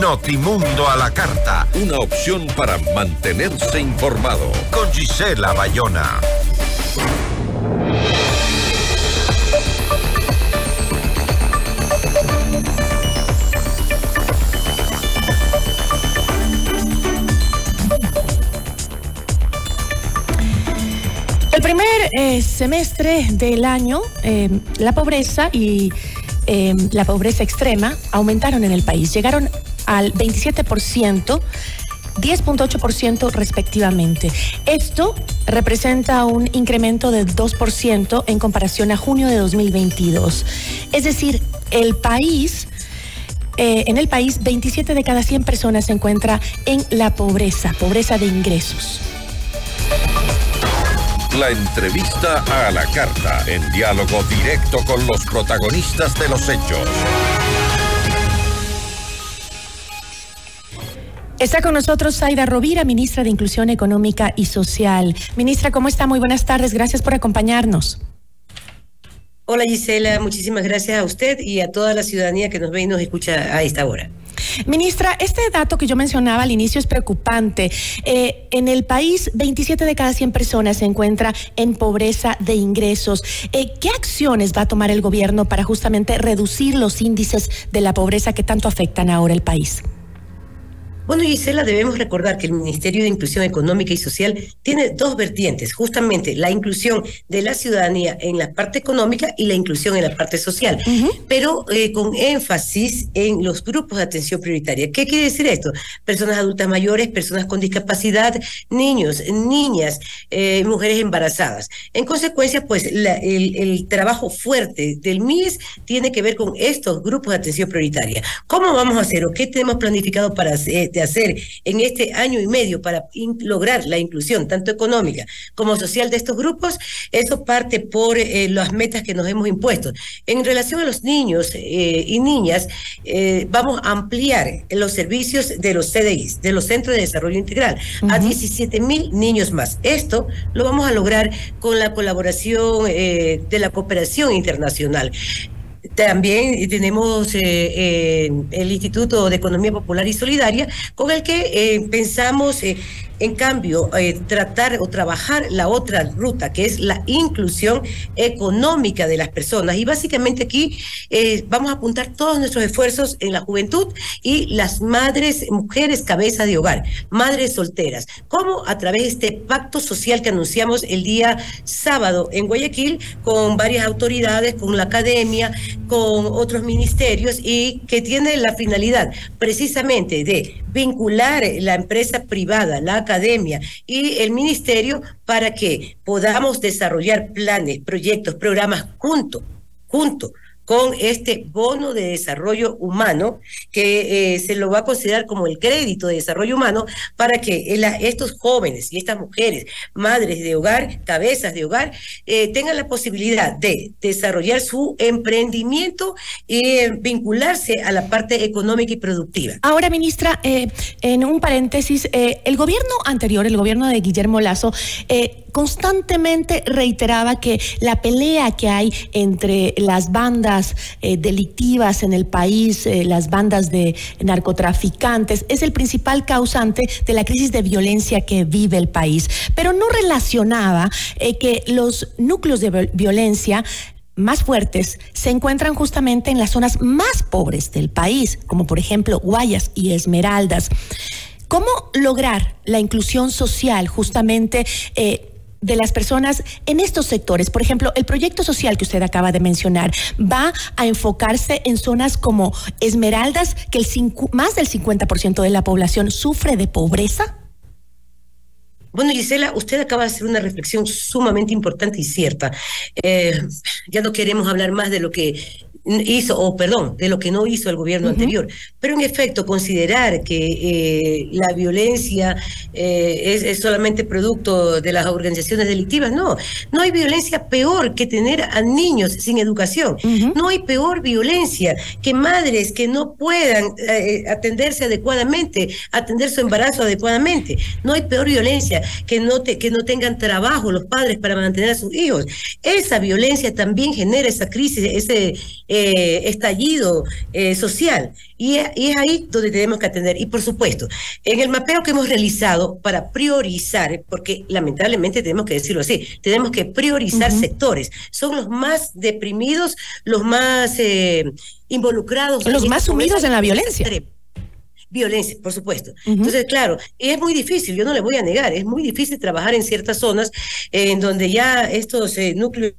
Notimundo a la carta. Una opción para mantenerse informado. Con Gisela Bayona. El primer eh, semestre del año, eh, la pobreza y eh, la pobreza extrema aumentaron en el país. Llegaron al 27%. 10.8% respectivamente. Esto representa un incremento del 2% en comparación a junio de 2022. Es decir, el país, eh, en el país, 27 de cada 100 personas se encuentra en la pobreza, pobreza de ingresos. La entrevista a la carta, en diálogo directo con los protagonistas de los hechos. Está con nosotros Zaida Rovira, ministra de Inclusión Económica y Social. Ministra, ¿cómo está? Muy buenas tardes. Gracias por acompañarnos. Hola Gisela, muchísimas gracias a usted y a toda la ciudadanía que nos ve y nos escucha a esta hora. Ministra, este dato que yo mencionaba al inicio es preocupante. Eh, en el país, 27 de cada 100 personas se encuentra en pobreza de ingresos. Eh, ¿Qué acciones va a tomar el gobierno para justamente reducir los índices de la pobreza que tanto afectan ahora el país? Bueno, Gisela, debemos recordar que el Ministerio de Inclusión Económica y Social tiene dos vertientes, justamente la inclusión de la ciudadanía en la parte económica y la inclusión en la parte social, pero eh, con énfasis en los grupos de atención prioritaria. ¿Qué quiere decir esto? Personas adultas mayores, personas con discapacidad, niños, niñas, eh, mujeres embarazadas. En consecuencia, pues la, el, el trabajo fuerte del MIS tiene que ver con estos grupos de atención prioritaria. ¿Cómo vamos a hacer o qué tenemos planificado para hacer? De hacer en este año y medio para lograr la inclusión tanto económica como social de estos grupos, eso parte por eh, las metas que nos hemos impuesto. En relación a los niños eh, y niñas, eh, vamos a ampliar los servicios de los CDIs, de los Centros de Desarrollo Integral, uh -huh. a 17 mil niños más. Esto lo vamos a lograr con la colaboración de la cooperación internacional. También tenemos eh, eh, el Instituto de Economía Popular y Solidaria, con el que eh, pensamos en cambio, eh, tratar o trabajar la otra ruta, que es la inclusión económica de las personas. Y básicamente aquí eh, vamos a apuntar todos nuestros esfuerzos en la juventud y las madres, mujeres cabeza de hogar, madres solteras. ¿Cómo? A través de este pacto social que anunciamos el día sábado en Guayaquil con varias autoridades, con la academia, con otros ministerios y que tiene la finalidad precisamente de vincular la empresa privada, la academia y el ministerio para que podamos desarrollar planes, proyectos, programas juntos, juntos con este bono de desarrollo humano que eh, se lo va a considerar como el crédito de desarrollo humano para que estos jóvenes y estas mujeres, madres de hogar, cabezas de hogar, eh, tengan la posibilidad de desarrollar su emprendimiento y eh, vincularse a la parte económica y productiva. Ahora, ministra, en un paréntesis, el gobierno anterior, el gobierno de Guillermo Lazo, constantemente reiteraba que la pelea que hay entre las bandas eh, delictivas en el país, eh, las bandas de narcotraficantes, es el principal causante de la crisis de violencia que vive el país. Pero no relacionaba eh, que los núcleos de violencia más fuertes se encuentran justamente en las zonas más pobres del país, como por ejemplo Guayas y Esmeraldas. ¿Cómo lograr la inclusión social justamente de las personas en estos sectores. Por ejemplo, el proyecto social que usted acaba de mencionar va a enfocarse en zonas como Esmeraldas, que el más del 50% de la población sufre de pobreza. Bueno, Gisela, usted acaba de hacer una reflexión sumamente importante y cierta. Eh, ya no queremos hablar más de lo que hizo, o perdón, de lo que no hizo el gobierno uh -huh. anterior. Pero en efecto, considerar que eh, la violencia eh, es, es, solamente producto de las organizaciones delictivas, no. No hay violencia peor que tener a niños sin educación. Uh -huh. No hay peor violencia que madres que no puedan eh, atenderse adecuadamente, atender su embarazo adecuadamente. No hay peor violencia que no, te, que no tengan trabajo los padres para mantener a sus hijos. Esa violencia también genera esa crisis, ese eh, estallido eh, social. Y, es ahí donde tenemos que atender. Y por supuesto, en el mapeo que hemos realizado para priorizar, porque lamentablemente tenemos que decirlo así, tenemos que priorizar sectores. Son los más deprimidos, los más involucrados. Los más sumidos en la violencia violencia, por supuesto. Entonces, claro, es muy difícil, yo no le voy a negar, es muy difícil trabajar en ciertas zonas en donde ya estos eh, núcleos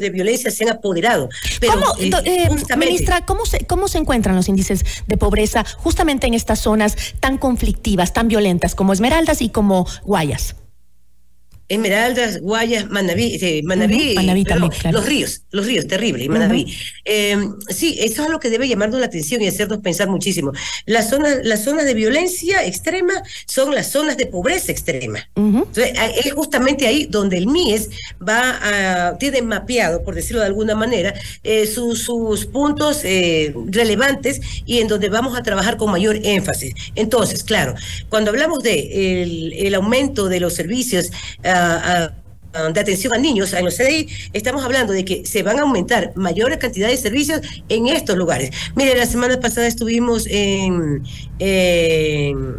de violencia se han apoderado. Pero, ¿Cómo, eh, eh, ministra, ¿cómo se, ¿cómo se encuentran los índices de pobreza justamente en estas zonas tan conflictivas, tan violentas como Esmeraldas y como Guayas? Esmeraldas, Guayas, Manaví, eh, Manaví, los ríos, los ríos, terrible, y Manaví. Em, sí, eso es lo que debe llamarnos la atención y hacernos pensar muchísimo. Las zonas, las zonas de violencia extrema son las zonas de pobreza extrema. Entonces, es justamente ahí donde el MIES va a, tiene mapeado, por decirlo de alguna manera, eh, sus, sus puntos eh, relevantes y en donde vamos a trabajar con mayor énfasis. Entonces, claro, cuando hablamos de el, aumento de los servicios, ah, de atención a niños en los CDI, estamos hablando de que se van a aumentar mayores cantidades de servicios en estos lugares. Mire, la semana pasada estuvimos en, en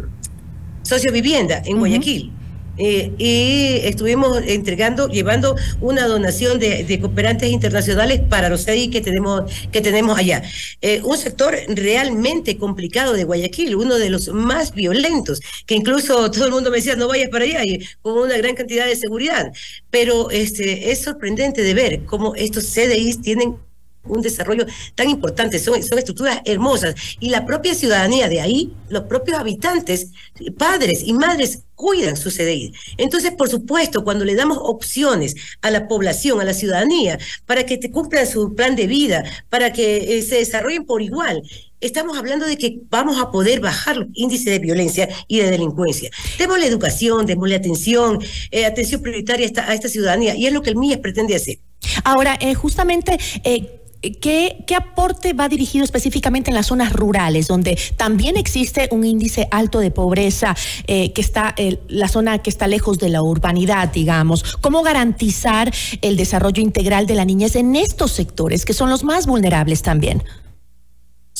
Sociovivienda, en Guayaquil. Eh, y estuvimos entregando, llevando una donación de, cooperantes internacionales para los CDI que tenemos, que tenemos allá. Eh, un sector realmente complicado de Guayaquil, uno de los más violentos, que incluso todo el mundo me decía, no vayas para allá, con una gran cantidad de seguridad. Pero este, es sorprendente de ver cómo estos CDIs tienen un desarrollo tan importante, son, son estructuras hermosas y la propia ciudadanía de ahí, los propios habitantes, padres y madres cuidan su CDI. Entonces, por supuesto, cuando le damos opciones a la población, a la ciudadanía, para que cumplan su plan de vida, para que eh, se desarrollen por igual, estamos hablando de que vamos a poder bajar los índices de violencia y de delincuencia. la educación, la atención, eh, atención prioritaria a esta, a esta, ciudadanía, y es lo que el MIES pretende hacer. Ahora, eh, justamente, ¿Qué, ¿Qué, aporte va dirigido específicamente en las zonas rurales, donde también existe un índice alto de pobreza, eh, que está la zona que está lejos de la urbanidad, digamos? ¿Cómo garantizar el desarrollo integral de la niñez en estos sectores, que son los más vulnerables también?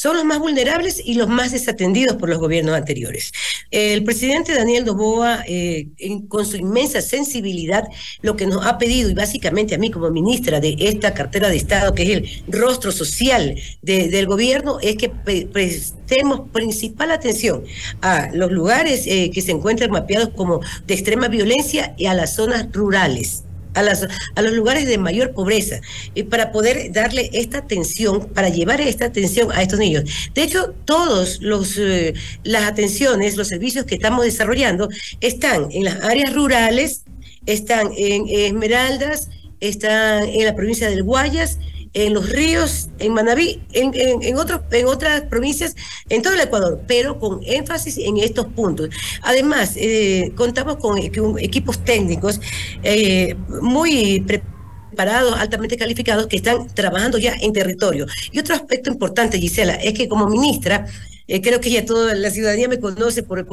Son los más vulnerables y los más desatendidos por los gobiernos anteriores. El presidente Daniel Doboa, eh, con su inmensa sensibilidad, lo que nos ha pedido, y básicamente a mí como ministra de esta cartera de Estado, que es el rostro social del gobierno, es que prestemos principal atención a los lugares eh, que se encuentran mapeados como de extrema violencia y a las zonas rurales a, las, a los lugares de mayor pobreza y para poder darle esta atención, para llevar esta atención a estos niños. De hecho, todos los eh, las atenciones, los servicios que estamos desarrollando están en las áreas rurales, están en Esmeraldas, están en la provincia del Guayas en los ríos, en Manabí, en, en, en, en otras provincias, en todo el Ecuador, pero con énfasis en estos puntos. Además, eh, contamos con equipos técnicos eh, muy preparados, altamente calificados, que están trabajando ya en territorio. Y otro aspecto importante, Gisela, es que como ministra, eh, creo que ya toda la ciudadanía me conoce por,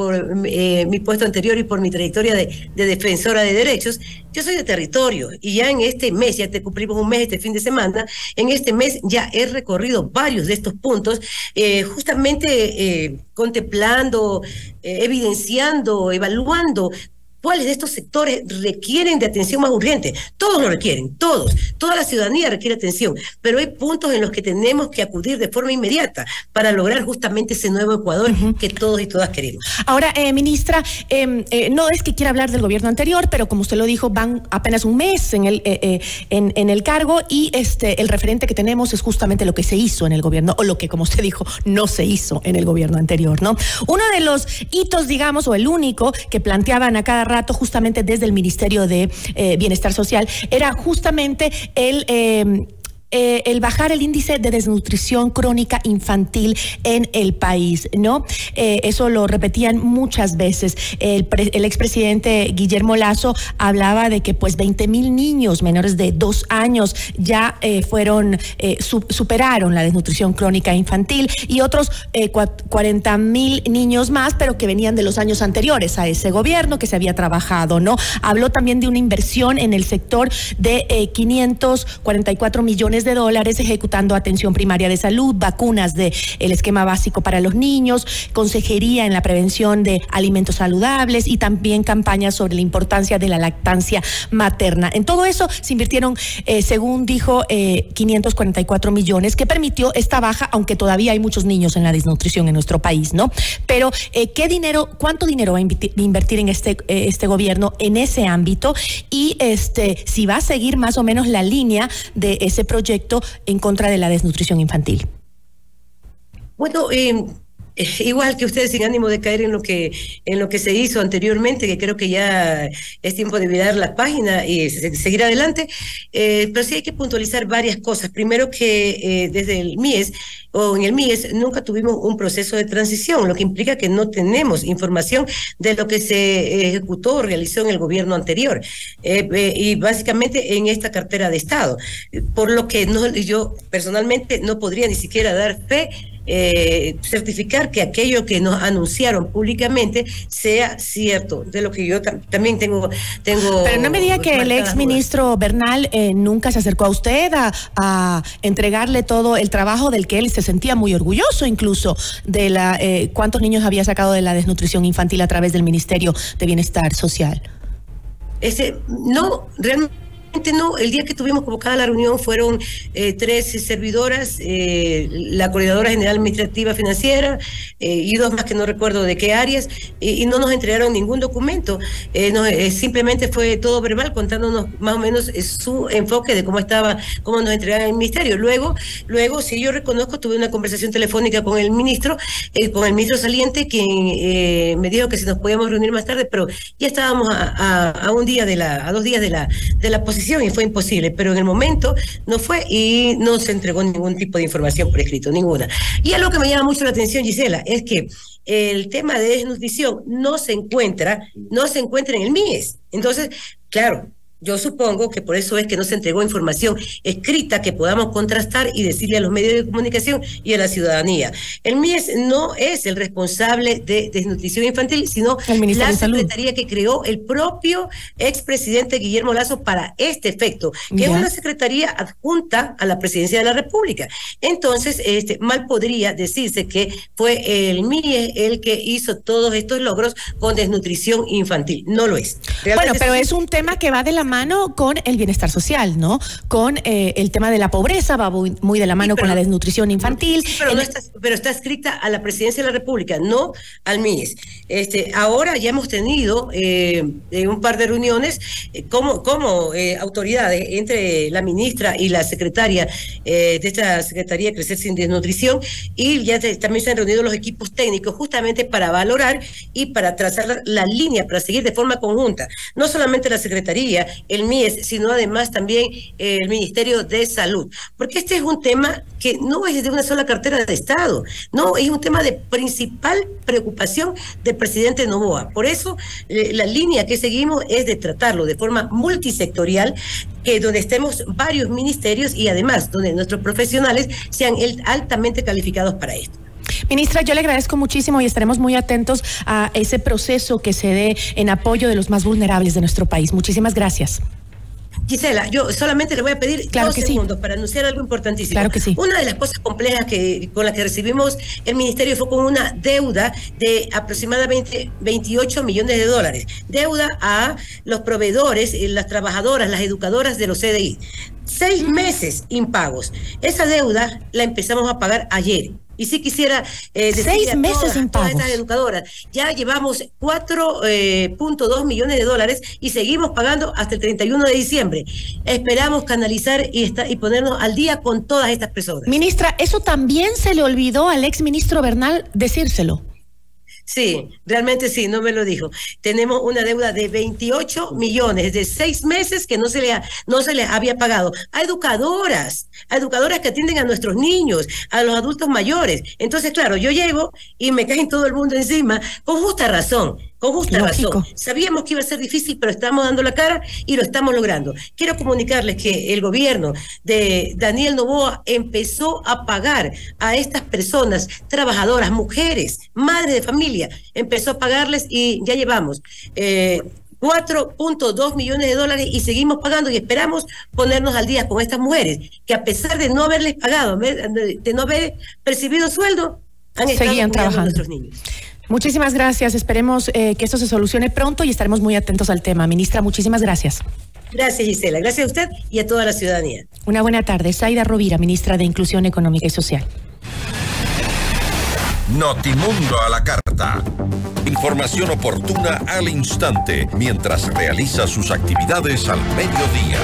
eh, mi puesto anterior y por mi trayectoria de, defensora de derechos. Yo soy de territorio y ya en este mes, ya te cumplimos un mes este fin de semana, en este mes ya he recorrido varios de estos puntos, eh, justamente contemplando, evidenciando, evaluando cuáles de estos sectores requieren de atención más urgente. Todos lo requieren, todos. Toda la ciudadanía requiere atención, pero hay puntos en los que tenemos que acudir de forma inmediata para lograr justamente ese nuevo Ecuador que todos y todas queremos. Ahora, eh, ministra, em, eh, no es que quiera hablar del gobierno anterior, pero como usted lo dijo, van apenas un mes en el, eh, en, en, el cargo y este el referente que tenemos es justamente lo que se hizo en el gobierno, o lo que, como usted dijo, no se hizo en el gobierno anterior, ¿no? Uno de los hitos, digamos, o el único que planteaban a cada rato justamente desde el Ministerio de eh, Bienestar Social era justamente el eh, eh, el bajar el índice de desnutrición crónica infantil en el país, ¿no? Eh, eso lo repetían muchas veces. El, el expresidente Guillermo Lazo hablaba de que pues 20 mil niños menores de dos años ya eh, fueron, superaron la desnutrición crónica infantil y otros 40 mil niños más, pero que venían de los años anteriores a ese gobierno que se había trabajado, ¿no? Habló también de una inversión en el sector de 544 millones de dólares ejecutando atención primaria de salud, vacunas del el esquema básico para los niños, consejería en la prevención de alimentos saludables y también campañas sobre la importancia de la lactancia materna. En todo eso se invirtieron, eh, según dijo, 544 millones, que permitió esta baja, aunque todavía hay muchos niños en la desnutrición en nuestro país, ¿no? Pero, ¿qué dinero, cuánto dinero va a invertir en este, este gobierno en ese ámbito? Y este, si va a seguir más o menos la línea de ese proyecto en contra de la desnutrición infantil. Bueno, eh, igual que ustedes sin ánimo de caer en lo que en lo que se hizo anteriormente, que creo que ya es tiempo de mirar la página y seguir adelante, eh, pero sí hay que puntualizar varias cosas. Primero que eh, desde el MIES o en el MIES nunca tuvimos un proceso de transición, lo que implica que no tenemos información de lo que se ejecutó o realizó en el gobierno anterior eh, y básicamente en esta cartera de Estado, por lo que no, yo personalmente no podría ni siquiera dar fe eh, certificar que aquello que nos anunciaron públicamente sea cierto, de lo que yo también tengo, tengo. Pero no me diga que el ex ministro Bernal eh, nunca se acercó a usted a, entregarle todo el trabajo del que él se sentía muy orgulloso, incluso de la eh, cuántos niños había sacado de la desnutrición infantil a través del Ministerio de Bienestar Social. Ese, no, realmente no, el día que tuvimos convocada la reunión fueron eh, tres servidoras, eh, la coordinadora general administrativa financiera eh, y dos más que no recuerdo de qué áreas, y no nos entregaron ningún documento, simplemente fue todo verbal contándonos más o menos su enfoque de cómo estaba, cómo nos entregaban el ministerio. Luego, luego, si yo reconozco, tuve una conversación telefónica con el ministro, con el ministro saliente, quien me dijo que si nos podíamos reunir más tarde, pero ya estábamos a, un día de la, a dos días de la, de la y fue imposible, pero en el momento no fue y no se entregó ningún tipo de información por escrito, ninguna. Y algo que me llama mucho la atención, Gisela, es que el tema de desnutrición no se encuentra, no se encuentra en el MIES. Entonces, claro, yo supongo que por eso es que no se entregó información escrita que podamos contrastar y decirle a los medios de comunicación y a la ciudadanía. El MIES no es el responsable de desnutrición infantil, sino la secretaría que creó el propio expresidente Guillermo Lazo para este efecto, que es una secretaría adjunta a la presidencia de la República. Entonces, este, mal podría decirse que fue el MIES el que hizo todos estos logros con desnutrición infantil. No lo es. bueno, pero es un tema que va de la mano con el bienestar social, ¿no? Con eh, el tema de la pobreza, va muy, de la mano con la desnutrición infantil. pero, está, pero está escrita a la presidencia de la República, no al MIES. Este, ahora ya hemos tenido eh, un par de reuniones eh, como, como autoridades entre la ministra y la secretaria de esta Secretaría de Crecer sin Desnutrición y ya también se han reunido los equipos técnicos justamente para valorar y para trazar la línea para seguir de forma conjunta. No solamente la Secretaría, el MIES, sino además también el Ministerio de Salud. Porque este es un tema que no es de una sola cartera de Estado, no, es un tema de principal preocupación del presidente Novoa. Por eso eh, la línea que seguimos es de tratarlo de forma multisectorial, que donde estemos varios ministerios y además donde nuestros profesionales sean altamente calificados para esto. Ministra, yo le agradezco muchísimo y estaremos muy atentos a ese proceso que se dé en apoyo de los más vulnerables de nuestro país. Muchísimas gracias. Gisela, yo solamente le voy a pedir dos segundos para anunciar algo importantísimo. Claro que sí. Una de las cosas complejas que con las que recibimos el ministerio fue con una deuda de aproximadamente 28 millones de dólares. Deuda a los proveedores, eh, las trabajadoras, las educadoras de los CDI. Seis meses impagos. Esa deuda la empezamos a pagar ayer. Y si quisiera eh, seis meses todas, todas estas educadoras, ya llevamos 4.2 eh, millones de dólares y seguimos pagando hasta el 31 de diciembre. Esperamos canalizar y, y ponernos al día con todas estas personas. Ministra, eso también se le olvidó al ex ministro Bernal decírselo. Sí, realmente sí, no me lo dijo. Tenemos una deuda de 28 millones de seis meses que no se, le no se les había pagado a educadoras, a educadoras que atienden a nuestros niños, a los adultos mayores. Entonces, claro, yo llego y me caen todo el mundo encima con justa razón con justa razón. Sabíamos que iba a ser difícil, pero estamos dando la cara y lo estamos logrando. Quiero comunicarles que el gobierno de Daniel Novoa empezó a pagar a estas personas, trabajadoras, mujeres, madres de familia, empezó a pagarles y ya llevamos. Eh, 4.2 millones de dólares y seguimos pagando y esperamos ponernos al día con estas mujeres que a pesar de no haberles pagado, de no haber percibido sueldo, han estado Seguían trabajando. a nuestros niños. Muchísimas gracias. Esperemos eh, que esto se solucione pronto y estaremos muy atentos al tema. Ministra, muchísimas gracias. Gracias, Gisela. Gracias a usted y a toda la ciudadanía. Una buena tarde. Saida Rovira, ministra de Inclusión Económica y Social. Notimundo a la carta. Información oportuna al instante mientras realiza sus actividades al mediodía.